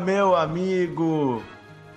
meu amigo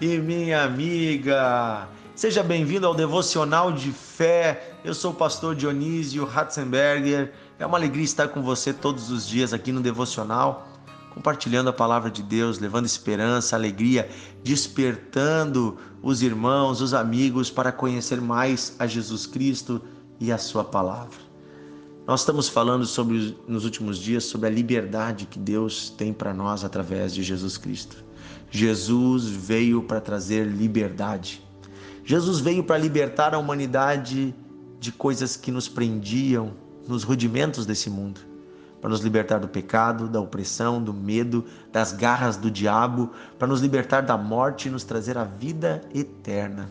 e minha amiga. Seja bem-vindo ao Devocional de Fé. Eu sou o pastor Dionísio Ratzenberger. É uma alegria estar com você todos os dias aqui no Devocional, compartilhando a palavra de Deus, levando esperança, alegria, despertando os irmãos, os amigos para conhecer mais a Jesus Cristo e a sua palavra. Nós estamos falando sobre nos últimos dias sobre a liberdade que Deus tem para nós através de Jesus Cristo. Jesus veio para trazer liberdade. Jesus veio para libertar a humanidade de coisas que nos prendiam nos rudimentos desse mundo, para nos libertar do pecado, da opressão, do medo, das garras do diabo, para nos libertar da morte e nos trazer a vida eterna.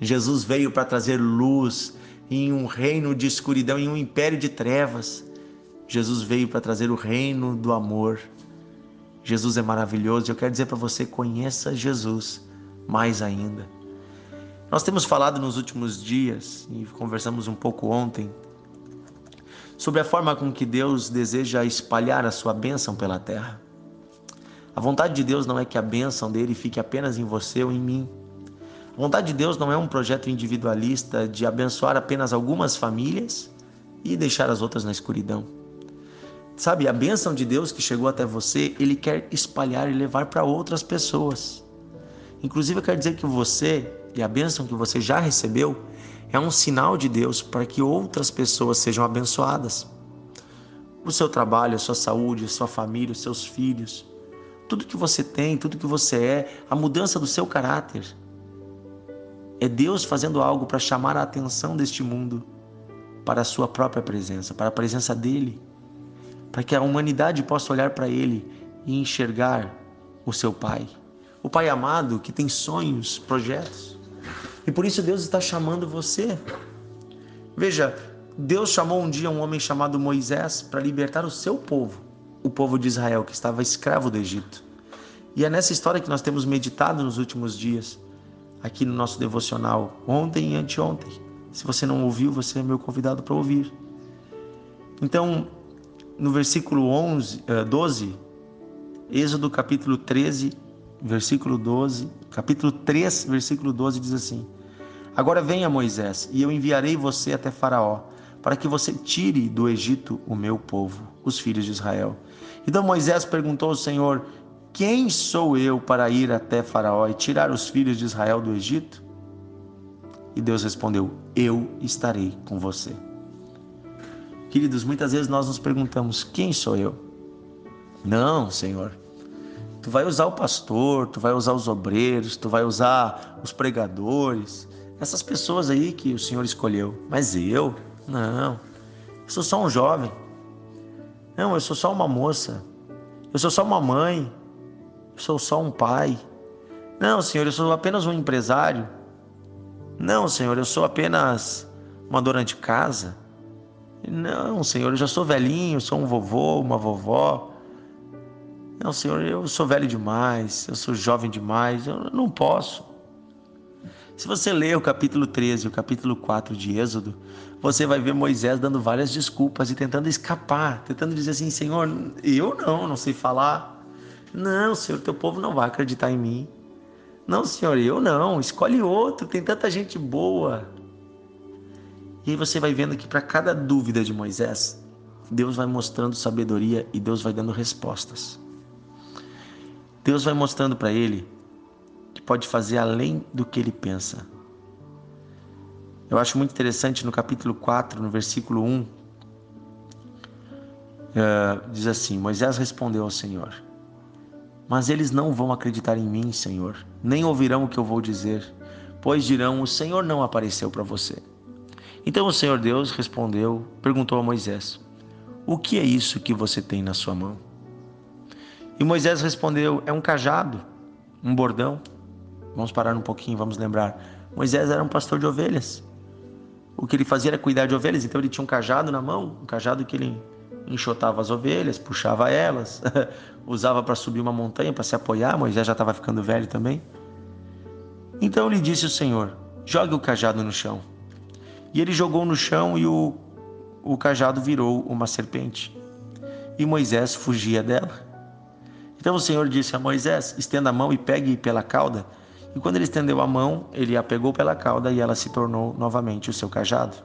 Jesus veio para trazer luz, em um reino de escuridão, em um império de trevas. Jesus veio para trazer o reino do amor. Jesus é maravilhoso. Eu quero dizer para você: conheça Jesus mais ainda. Nós temos falado nos últimos dias e conversamos um pouco ontem sobre a forma com que Deus deseja espalhar a sua bênção pela terra. A vontade de Deus não é que a bênção dele fique apenas em você ou em mim a vontade de Deus não é um projeto individualista de abençoar apenas algumas famílias e deixar as outras na escuridão. Sabe, a bênção de Deus que chegou até você, Ele quer espalhar e levar para outras pessoas. Inclusive, eu quero dizer que você e a bênção que você já recebeu é um sinal de Deus para que outras pessoas sejam abençoadas. O seu trabalho, a sua saúde, a sua família, os seus filhos, tudo que você tem, tudo que você é, a mudança do seu caráter, é Deus fazendo algo para chamar a atenção deste mundo para a sua própria presença, para a presença dele, para que a humanidade possa olhar para ele e enxergar o seu Pai. O Pai amado que tem sonhos, projetos. E por isso Deus está chamando você. Veja, Deus chamou um dia um homem chamado Moisés para libertar o seu povo, o povo de Israel que estava escravo do Egito. E é nessa história que nós temos meditado nos últimos dias aqui no nosso devocional ontem e anteontem. Se você não ouviu, você é meu convidado para ouvir. Então, no versículo 11, 12, eh, Êxodo capítulo 13, versículo 12, capítulo 3, versículo 12 diz assim: Agora venha Moisés, e eu enviarei você até Faraó, para que você tire do Egito o meu povo, os filhos de Israel. Então Moisés perguntou ao Senhor: quem sou eu para ir até Faraó e tirar os filhos de Israel do Egito? E Deus respondeu: Eu estarei com você. Queridos, muitas vezes nós nos perguntamos: Quem sou eu? Não, Senhor. Tu vai usar o pastor, tu vai usar os obreiros, tu vai usar os pregadores, essas pessoas aí que o Senhor escolheu. Mas eu? Não. Eu sou só um jovem. Não, eu sou só uma moça. Eu sou só uma mãe sou só um pai. Não, Senhor, eu sou apenas um empresário. Não, Senhor, eu sou apenas uma dona de casa. Não, Senhor, eu já sou velhinho, sou um vovô, uma vovó. Não, Senhor, eu sou velho demais, eu sou jovem demais, eu não posso. Se você ler o capítulo 13 e o capítulo 4 de Êxodo, você vai ver Moisés dando várias desculpas e tentando escapar, tentando dizer assim: Senhor, eu não, não sei falar. Não, Senhor, teu povo não vai acreditar em mim. Não, Senhor, eu não. Escolhe outro, tem tanta gente boa. E aí você vai vendo que para cada dúvida de Moisés, Deus vai mostrando sabedoria e Deus vai dando respostas. Deus vai mostrando para ele que pode fazer além do que ele pensa. Eu acho muito interessante no capítulo 4, no versículo 1, uh, eh, diz assim: Moisés respondeu ao Senhor. Mas eles não vão acreditar em mim, Senhor, nem ouvirão o que eu vou dizer, pois dirão: O Senhor não apareceu para você. Então o Senhor Deus respondeu, perguntou a Moisés: O que é isso que você tem na sua mão? E Moisés respondeu: É um cajado, um bordão. Vamos parar um pouquinho, vamos lembrar. Moisés era um pastor de ovelhas. O que ele fazia era cuidar de ovelhas, então ele tinha um cajado na mão, um cajado que ele enxotava as ovelhas, puxava elas, usava para subir uma montanha para se apoiar. Moisés já estava ficando velho também. Então lhe disse o Senhor: Jogue o cajado no chão. E ele jogou no chão e o, o cajado virou uma serpente. E Moisés fugia dela. Então o Senhor disse a Moisés: estenda a mão e pegue pela cauda. E quando ele estendeu a mão, ele a pegou pela cauda e ela se tornou novamente o seu cajado.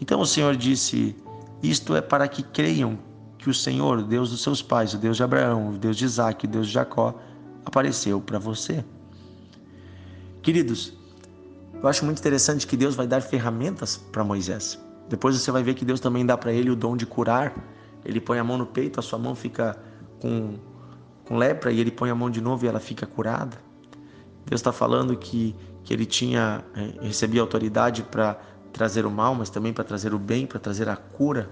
Então o Senhor disse: Isto é para que creiam que o Senhor, Deus dos seus pais, o Deus de Abraão, o Deus de Isaac, o Deus de Jacó, apareceu para você. Queridos, eu acho muito interessante que Deus vai dar ferramentas para Moisés. Depois você vai ver que Deus também dá para ele o dom de curar. Ele põe a mão no peito, a sua mão fica com, com lepra e ele põe a mão de novo e ela fica curada. Deus está falando que, que ele tinha é, recebia autoridade para trazer o mal, mas também para trazer o bem, para trazer a cura.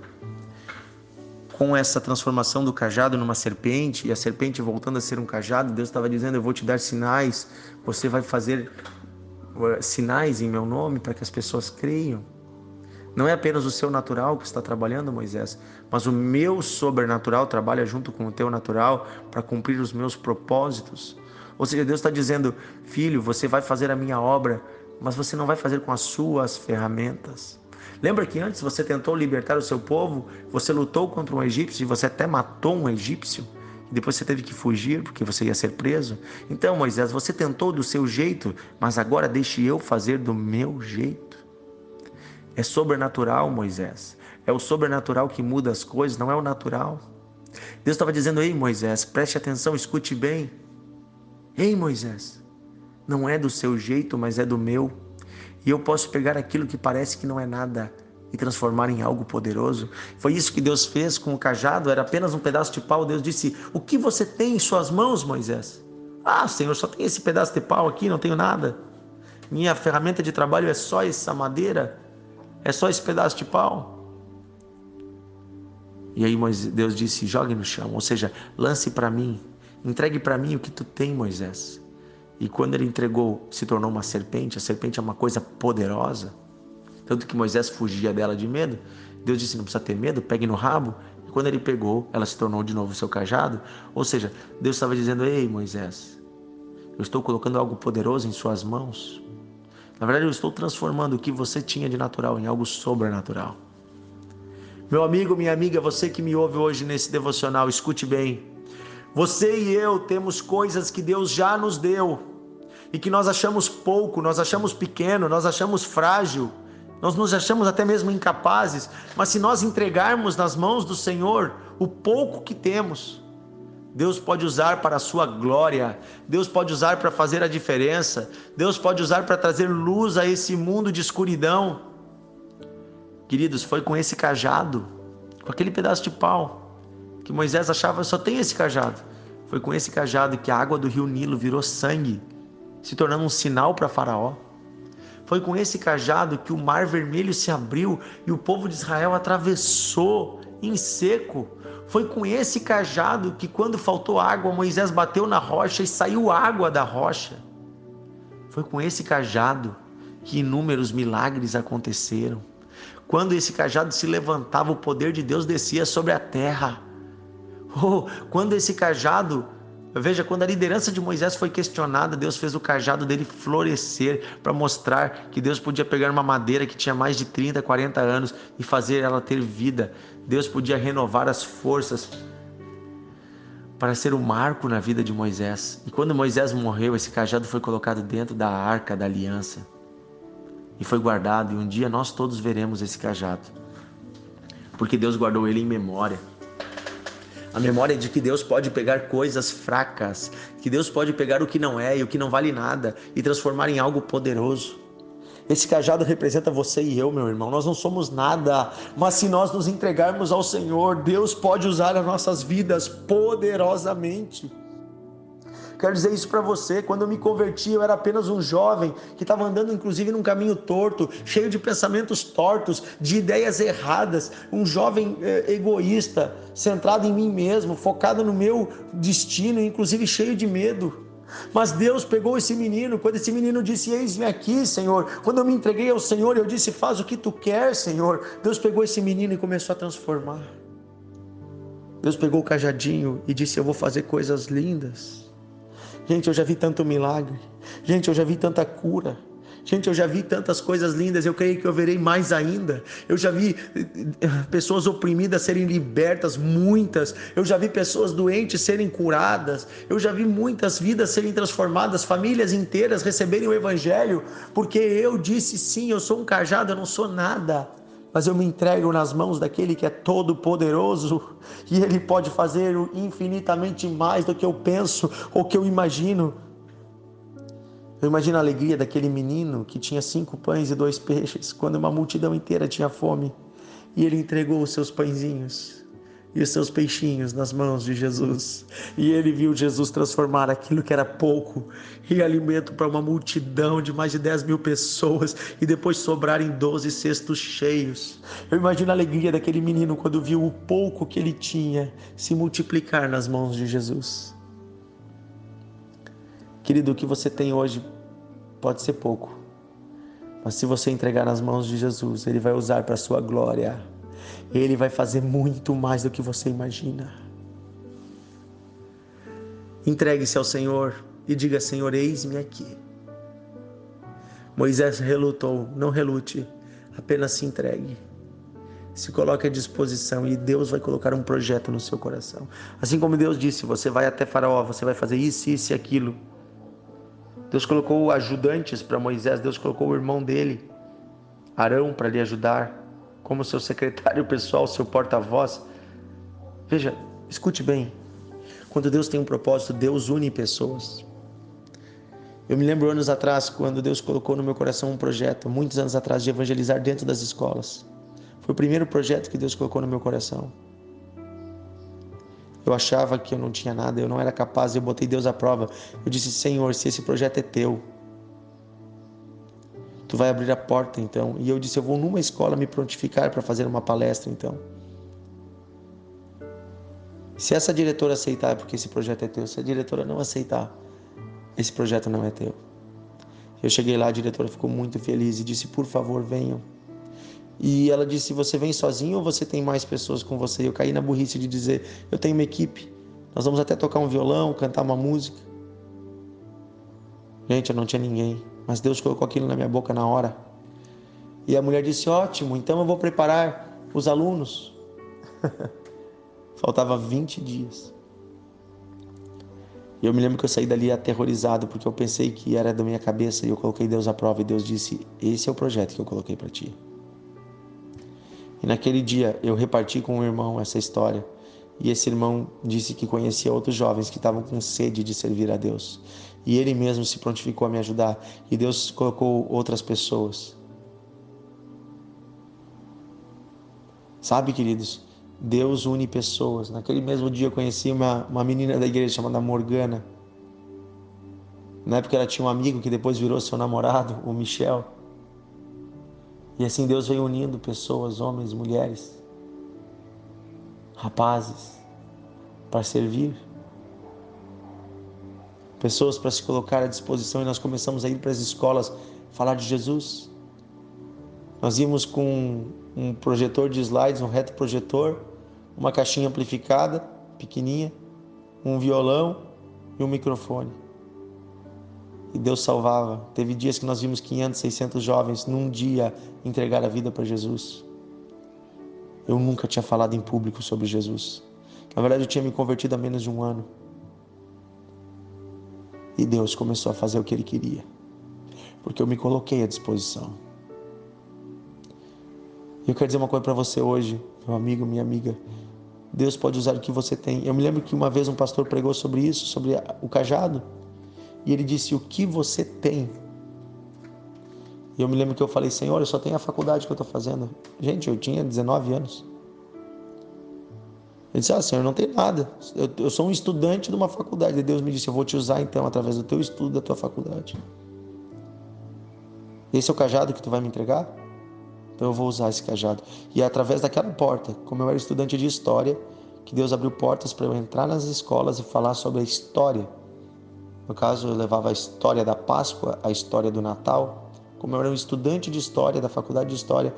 Com essa transformação do cajado numa serpente e a serpente voltando a ser um cajado, Deus estava dizendo: Eu vou te dar sinais, você vai fazer uh, sinais em meu nome para que as pessoas creiam. Não é apenas o seu natural que está trabalhando, Moisés, mas o meu sobrenatural trabalha junto com o teu natural para cumprir os meus propósitos. Ou seja, Deus está dizendo: Filho, você vai fazer a minha obra, mas você não vai fazer com as suas ferramentas. Lembra que antes você tentou libertar o seu povo, você lutou contra um egípcio e você até matou um egípcio? Depois você teve que fugir porque você ia ser preso? Então, Moisés, você tentou do seu jeito, mas agora deixe eu fazer do meu jeito. É sobrenatural, Moisés. É o sobrenatural que muda as coisas, não é o natural. Deus estava dizendo: Ei, Moisés, preste atenção, escute bem. Ei, Moisés, não é do seu jeito, mas é do meu. E eu posso pegar aquilo que parece que não é nada e transformar em algo poderoso. Foi isso que Deus fez com o cajado, era apenas um pedaço de pau. Deus disse: O que você tem em suas mãos, Moisés? Ah, Senhor, só tem esse pedaço de pau aqui, não tenho nada. Minha ferramenta de trabalho é só essa madeira. É só esse pedaço de pau. E aí Deus disse: jogue no chão, ou seja, lance para mim, entregue para mim o que tu tem, Moisés. E quando ele entregou, se tornou uma serpente. A serpente é uma coisa poderosa, tanto que Moisés fugia dela de medo. Deus disse: não precisa ter medo, pegue no rabo. E quando ele pegou, ela se tornou de novo seu cajado. Ou seja, Deus estava dizendo: ei, Moisés, eu estou colocando algo poderoso em suas mãos. Na verdade, eu estou transformando o que você tinha de natural em algo sobrenatural. Meu amigo, minha amiga, você que me ouve hoje nesse devocional, escute bem. Você e eu temos coisas que Deus já nos deu e que nós achamos pouco, nós achamos pequeno, nós achamos frágil, nós nos achamos até mesmo incapazes, mas se nós entregarmos nas mãos do Senhor o pouco que temos, Deus pode usar para a sua glória, Deus pode usar para fazer a diferença, Deus pode usar para trazer luz a esse mundo de escuridão. Queridos, foi com esse cajado, com aquele pedaço de pau, que Moisés achava só tem esse cajado. Foi com esse cajado que a água do rio Nilo virou sangue, se tornando um sinal para Faraó. Foi com esse cajado que o mar vermelho se abriu e o povo de Israel atravessou em seco foi com esse cajado que, quando faltou água, Moisés bateu na rocha e saiu água da rocha. Foi com esse cajado que inúmeros milagres aconteceram. Quando esse cajado se levantava, o poder de Deus descia sobre a terra. Oh, quando esse cajado Veja, quando a liderança de Moisés foi questionada, Deus fez o cajado dele florescer para mostrar que Deus podia pegar uma madeira que tinha mais de 30, 40 anos e fazer ela ter vida. Deus podia renovar as forças para ser o um marco na vida de Moisés. E quando Moisés morreu, esse cajado foi colocado dentro da arca da aliança e foi guardado. E um dia nós todos veremos esse cajado, porque Deus guardou ele em memória. A memória de que Deus pode pegar coisas fracas, que Deus pode pegar o que não é e o que não vale nada e transformar em algo poderoso. Esse cajado representa você e eu, meu irmão. Nós não somos nada, mas se nós nos entregarmos ao Senhor, Deus pode usar as nossas vidas poderosamente. Quero dizer isso para você. Quando eu me converti, eu era apenas um jovem que estava andando, inclusive, num caminho torto, cheio de pensamentos tortos, de ideias erradas. Um jovem eh, egoísta, centrado em mim mesmo, focado no meu destino, inclusive cheio de medo. Mas Deus pegou esse menino, quando esse menino disse: Eis-me aqui, Senhor. Quando eu me entreguei ao Senhor, eu disse: Faz o que tu quer, Senhor. Deus pegou esse menino e começou a transformar. Deus pegou o cajadinho e disse: Eu vou fazer coisas lindas. Gente, eu já vi tanto milagre. Gente, eu já vi tanta cura. Gente, eu já vi tantas coisas lindas, eu creio que eu verei mais ainda. Eu já vi eh, pessoas oprimidas serem libertas, muitas. Eu já vi pessoas doentes serem curadas. Eu já vi muitas vidas serem transformadas, famílias inteiras receberem o Evangelho, porque eu disse sim, eu sou um cajado, eu não sou nada. Mas eu me entrego nas mãos daquele que é todo poderoso e ele pode fazer infinitamente mais do que eu penso ou que eu imagino. Eu imagino a alegria daquele menino que tinha cinco pães e dois peixes, quando uma multidão inteira tinha fome, e ele entregou os seus pãezinhos e os seus peixinhos nas mãos de Jesus. E ele viu Jesus transformar aquilo que era pouco em alimento para uma multidão de mais de 10 mil pessoas e depois sobrarem 12 cestos cheios. Eu imagino a alegria daquele menino quando viu o pouco que ele tinha se multiplicar nas mãos de Jesus. Querido, o que você tem hoje pode ser pouco, mas se você entregar nas mãos de Jesus, Ele vai usar para a sua glória. Ele vai fazer muito mais do que você imagina. Entregue-se ao Senhor e diga: Senhor, eis-me aqui. Moisés relutou, não relute, apenas se entregue. Se coloque à disposição e Deus vai colocar um projeto no seu coração. Assim como Deus disse: você vai até Faraó, você vai fazer isso, isso e aquilo. Deus colocou ajudantes para Moisés, Deus colocou o irmão dele, Arão, para lhe ajudar, como seu secretário pessoal, seu porta-voz. Veja, escute bem. Quando Deus tem um propósito, Deus une pessoas. Eu me lembro anos atrás, quando Deus colocou no meu coração um projeto, muitos anos atrás, de evangelizar dentro das escolas. Foi o primeiro projeto que Deus colocou no meu coração. Eu achava que eu não tinha nada, eu não era capaz, eu botei Deus à prova. Eu disse: Senhor, se esse projeto é teu, tu vai abrir a porta então. E eu disse: Eu vou numa escola me prontificar para fazer uma palestra então. Se essa diretora aceitar, é porque esse projeto é teu. Se a diretora não aceitar, esse projeto não é teu. Eu cheguei lá, a diretora ficou muito feliz e disse: Por favor, venham. E ela disse: Você vem sozinho ou você tem mais pessoas com você? Eu caí na burrice de dizer: Eu tenho uma equipe. Nós vamos até tocar um violão, cantar uma música. Gente, eu não tinha ninguém, mas Deus colocou aquilo na minha boca na hora. E a mulher disse: Ótimo, então eu vou preparar os alunos. Faltava 20 dias. E eu me lembro que eu saí dali aterrorizado porque eu pensei que era da minha cabeça e eu coloquei Deus à prova e Deus disse: Esse é o projeto que eu coloquei para ti. E naquele dia eu reparti com um irmão essa história. E esse irmão disse que conhecia outros jovens que estavam com sede de servir a Deus. E ele mesmo se prontificou a me ajudar. E Deus colocou outras pessoas. Sabe, queridos, Deus une pessoas. Naquele mesmo dia eu conheci uma, uma menina da igreja chamada Morgana. Na época ela tinha um amigo que depois virou seu namorado, o Michel. E assim Deus vem unindo pessoas, homens, mulheres, rapazes, para servir. Pessoas para se colocar à disposição e nós começamos a ir para as escolas falar de Jesus. Nós íamos com um projetor de slides, um reto projetor, uma caixinha amplificada, pequenininha, um violão e um microfone e Deus salvava. Teve dias que nós vimos 500, 600 jovens num dia entregar a vida para Jesus. Eu nunca tinha falado em público sobre Jesus. Na verdade, eu tinha me convertido há menos de um ano. E Deus começou a fazer o que Ele queria, porque eu me coloquei à disposição. Eu quero dizer uma coisa para você hoje, meu amigo, minha amiga. Deus pode usar o que você tem. Eu me lembro que uma vez um pastor pregou sobre isso, sobre o cajado. E ele disse: O que você tem? E eu me lembro que eu falei: Senhor, eu só tenho a faculdade que eu estou fazendo. Gente, eu tinha 19 anos. Ele disse: Ah, Senhor, não tem nada. Eu, eu sou um estudante de uma faculdade. E Deus me disse: Eu vou te usar então através do teu estudo da tua faculdade. Esse é o cajado que tu vai me entregar? Então eu vou usar esse cajado. E é através daquela porta, como eu era estudante de história, que Deus abriu portas para eu entrar nas escolas e falar sobre a história no caso, eu levava a história da Páscoa, a história do Natal. Como eu era um estudante de história da faculdade de história,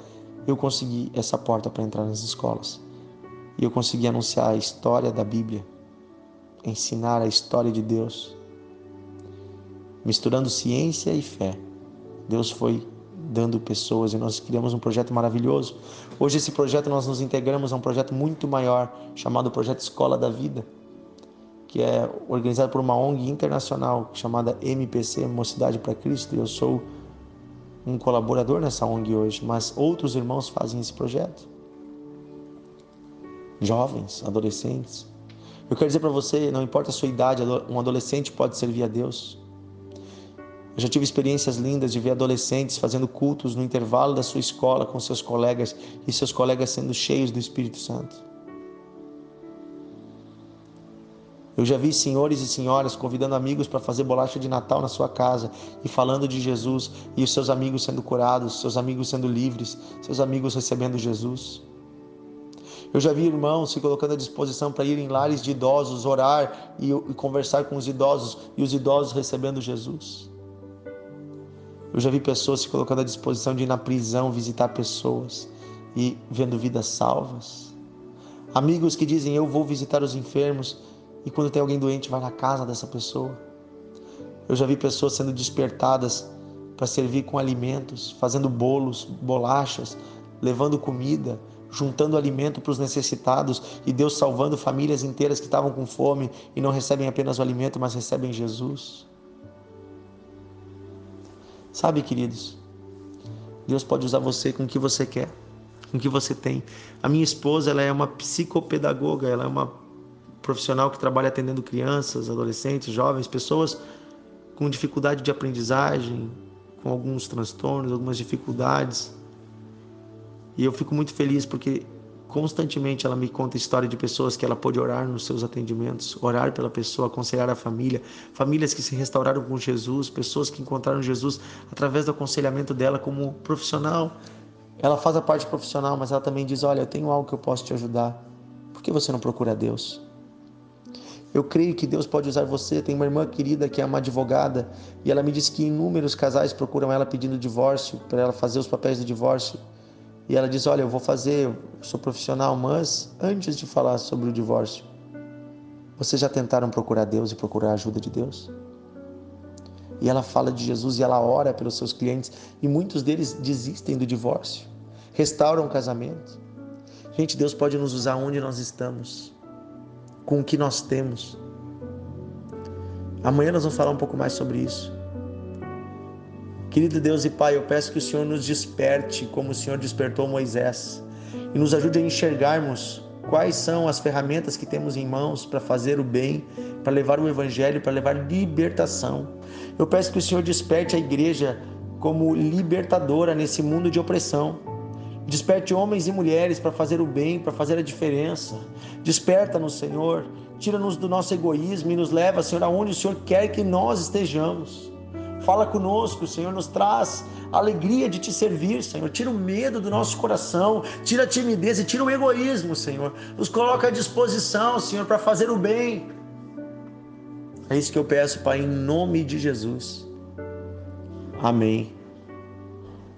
eu consegui essa porta para entrar nas escolas. E eu consegui anunciar a história da Bíblia, ensinar a história de Deus, misturando ciência e fé, Deus foi dando pessoas e nós criamos um projeto maravilhoso. Hoje esse projeto nós nos integramos a um projeto muito maior chamado Projeto Escola da Vida, que é organizado por uma ONG internacional chamada MPC, Mocidade para Cristo. Eu sou um colaborador nessa ONG hoje, mas outros irmãos fazem esse projeto. Jovens, adolescentes. Eu quero dizer para você, não importa a sua idade, um adolescente pode servir a Deus. Eu já tive experiências lindas de ver adolescentes fazendo cultos no intervalo da sua escola com seus colegas e seus colegas sendo cheios do Espírito Santo. Eu já vi senhores e senhoras convidando amigos para fazer bolacha de Natal na sua casa e falando de Jesus e os seus amigos sendo curados, seus amigos sendo livres, seus amigos recebendo Jesus. Eu já vi irmãos se colocando à disposição para ir em lares de idosos, orar e, e conversar com os idosos e os idosos recebendo Jesus. Eu já vi pessoas se colocando à disposição de ir na prisão visitar pessoas e vendo vidas salvas. Amigos que dizem: Eu vou visitar os enfermos e quando tem alguém doente, vai na casa dessa pessoa. Eu já vi pessoas sendo despertadas para servir com alimentos, fazendo bolos, bolachas, levando comida, juntando alimento para os necessitados e Deus salvando famílias inteiras que estavam com fome e não recebem apenas o alimento, mas recebem Jesus. Sabe, queridos, Deus pode usar você com o que você quer, com o que você tem. A minha esposa, ela é uma psicopedagoga, ela é uma profissional que trabalha atendendo crianças, adolescentes, jovens, pessoas com dificuldade de aprendizagem, com alguns transtornos, algumas dificuldades. E eu fico muito feliz porque constantemente ela me conta história de pessoas que ela pôde orar nos seus atendimentos, orar pela pessoa, aconselhar a família, famílias que se restauraram com Jesus, pessoas que encontraram Jesus através do aconselhamento dela como profissional. Ela faz a parte profissional, mas ela também diz: Olha, eu tenho algo que eu posso te ajudar. Por que você não procura Deus? Eu creio que Deus pode usar você. Tem uma irmã querida que é uma advogada e ela me disse que inúmeros casais procuram ela pedindo divórcio, para ela fazer os papéis do divórcio. E ela diz: Olha, eu vou fazer, eu sou profissional, mas antes de falar sobre o divórcio, vocês já tentaram procurar Deus e procurar a ajuda de Deus? E ela fala de Jesus e ela ora pelos seus clientes e muitos deles desistem do divórcio, restauram o casamento. Gente, Deus pode nos usar onde nós estamos com o que nós temos. Amanhã nós vamos falar um pouco mais sobre isso. Querido Deus e Pai, eu peço que o Senhor nos desperte como o Senhor despertou Moisés e nos ajude a enxergarmos quais são as ferramentas que temos em mãos para fazer o bem, para levar o Evangelho, para levar libertação. Eu peço que o Senhor desperte a igreja como libertadora nesse mundo de opressão. Desperte homens e mulheres para fazer o bem, para fazer a diferença. Desperta-nos, Senhor. Tira-nos do nosso egoísmo e nos leva, Senhor, aonde o Senhor quer que nós estejamos. Fala conosco, Senhor, nos traz a alegria de te servir, Senhor. Tira o medo do nosso coração, tira a timidez e tira o egoísmo, Senhor. Nos coloca à disposição, Senhor, para fazer o bem. É isso que eu peço, Pai, em nome de Jesus. Amém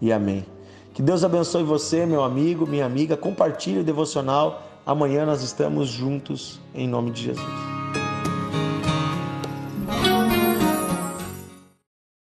e amém. Que Deus abençoe você, meu amigo, minha amiga. Compartilhe o devocional. Amanhã nós estamos juntos em nome de Jesus.